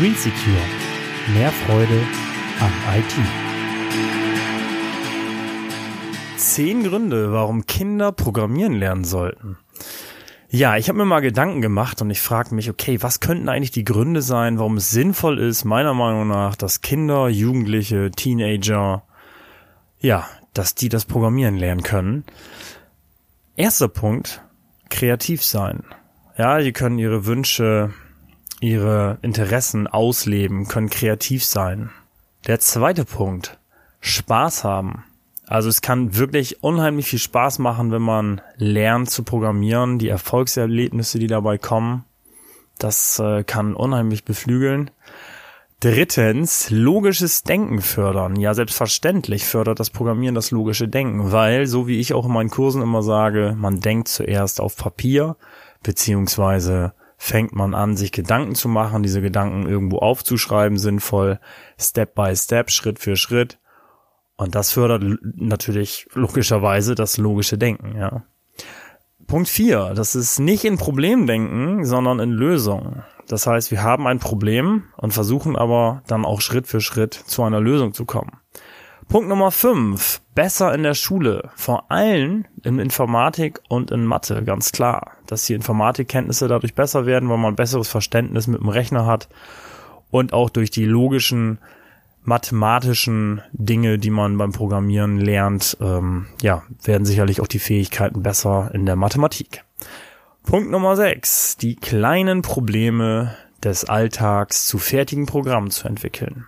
Green Secure. Mehr Freude am IT. Zehn Gründe, warum Kinder programmieren lernen sollten. Ja, ich habe mir mal Gedanken gemacht und ich frage mich, okay, was könnten eigentlich die Gründe sein, warum es sinnvoll ist, meiner Meinung nach, dass Kinder, Jugendliche, Teenager, ja, dass die das Programmieren lernen können. Erster Punkt, kreativ sein. Ja, die können ihre Wünsche, ihre Interessen ausleben, können kreativ sein. Der zweite Punkt, Spaß haben. Also es kann wirklich unheimlich viel Spaß machen, wenn man lernt zu programmieren, die Erfolgserlebnisse, die dabei kommen. Das äh, kann unheimlich beflügeln. Drittens, logisches Denken fördern. Ja, selbstverständlich fördert das Programmieren das logische Denken, weil, so wie ich auch in meinen Kursen immer sage, man denkt zuerst auf Papier, beziehungsweise fängt man an, sich Gedanken zu machen, diese Gedanken irgendwo aufzuschreiben, sinnvoll, Step by Step, Schritt für Schritt. Und das fördert natürlich logischerweise das logische Denken, ja. Punkt vier, das ist nicht in Problemdenken, sondern in Lösungen. Das heißt, wir haben ein Problem und versuchen aber dann auch Schritt für Schritt zu einer Lösung zu kommen. Punkt Nummer fünf, besser in der Schule. Vor allem in Informatik und in Mathe, ganz klar. Dass die Informatikkenntnisse dadurch besser werden, weil man ein besseres Verständnis mit dem Rechner hat und auch durch die logischen mathematischen Dinge, die man beim Programmieren lernt, ähm, ja, werden sicherlich auch die Fähigkeiten besser in der Mathematik. Punkt Nummer 6. Die kleinen Probleme des Alltags zu fertigen Programmen zu entwickeln.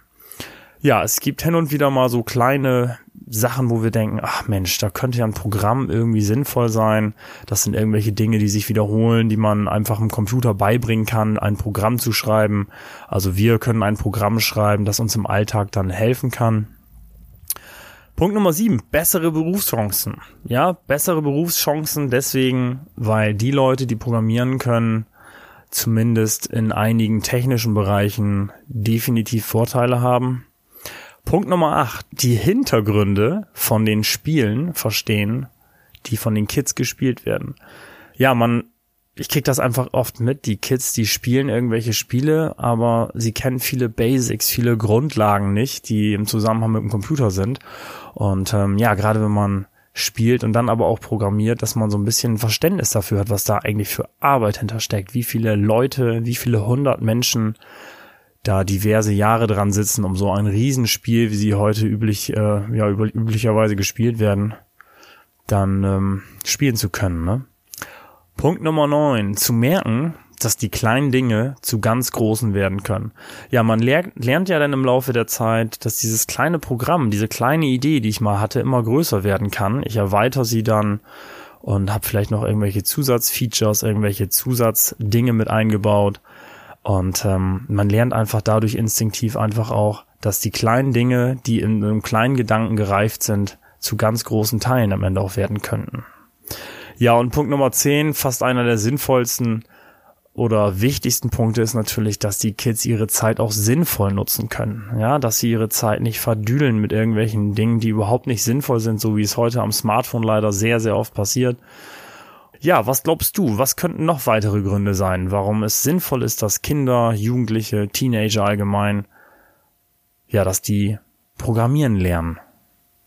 Ja, es gibt hin und wieder mal so kleine Sachen, wo wir denken, ach Mensch, da könnte ja ein Programm irgendwie sinnvoll sein. Das sind irgendwelche Dinge, die sich wiederholen, die man einfach im Computer beibringen kann, ein Programm zu schreiben. Also wir können ein Programm schreiben, das uns im Alltag dann helfen kann. Punkt Nummer sieben, bessere Berufschancen. Ja, bessere Berufschancen deswegen, weil die Leute, die programmieren können, zumindest in einigen technischen Bereichen definitiv Vorteile haben. Punkt Nummer 8. Die Hintergründe von den Spielen verstehen, die von den Kids gespielt werden. Ja, man, ich krieg das einfach oft mit. Die Kids, die spielen irgendwelche Spiele, aber sie kennen viele Basics, viele Grundlagen nicht, die im Zusammenhang mit dem Computer sind. Und ähm, ja, gerade wenn man spielt und dann aber auch programmiert, dass man so ein bisschen Verständnis dafür hat, was da eigentlich für Arbeit hintersteckt, wie viele Leute, wie viele hundert Menschen da diverse Jahre dran sitzen, um so ein Riesenspiel, wie sie heute üblich, äh, ja, üblicherweise gespielt werden, dann ähm, spielen zu können. Ne? Punkt Nummer neun: Zu merken, dass die kleinen Dinge zu ganz großen werden können. Ja, man lernt, lernt ja dann im Laufe der Zeit, dass dieses kleine Programm, diese kleine Idee, die ich mal hatte, immer größer werden kann. Ich erweitere sie dann und habe vielleicht noch irgendwelche Zusatzfeatures, irgendwelche Zusatzdinge mit eingebaut und ähm, man lernt einfach dadurch instinktiv einfach auch, dass die kleinen Dinge, die in einem kleinen Gedanken gereift sind, zu ganz großen Teilen am Ende auch werden könnten. Ja, und Punkt Nummer 10, fast einer der sinnvollsten oder wichtigsten Punkte ist natürlich, dass die Kids ihre Zeit auch sinnvoll nutzen können. Ja, dass sie ihre Zeit nicht verdüdeln mit irgendwelchen Dingen, die überhaupt nicht sinnvoll sind, so wie es heute am Smartphone leider sehr, sehr oft passiert ja, was glaubst du? Was könnten noch weitere Gründe sein, warum es sinnvoll ist, dass Kinder, Jugendliche, Teenager allgemein, ja, dass die programmieren lernen?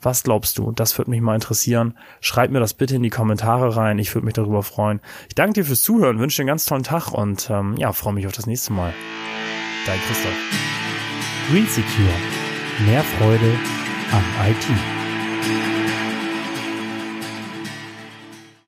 Was glaubst du? Das würde mich mal interessieren. Schreib mir das bitte in die Kommentare rein. Ich würde mich darüber freuen. Ich danke dir fürs Zuhören, wünsche dir einen ganz tollen Tag und ähm, ja, freue mich auf das nächste Mal. Dein Christoph. Green Secure. Mehr Freude am IT.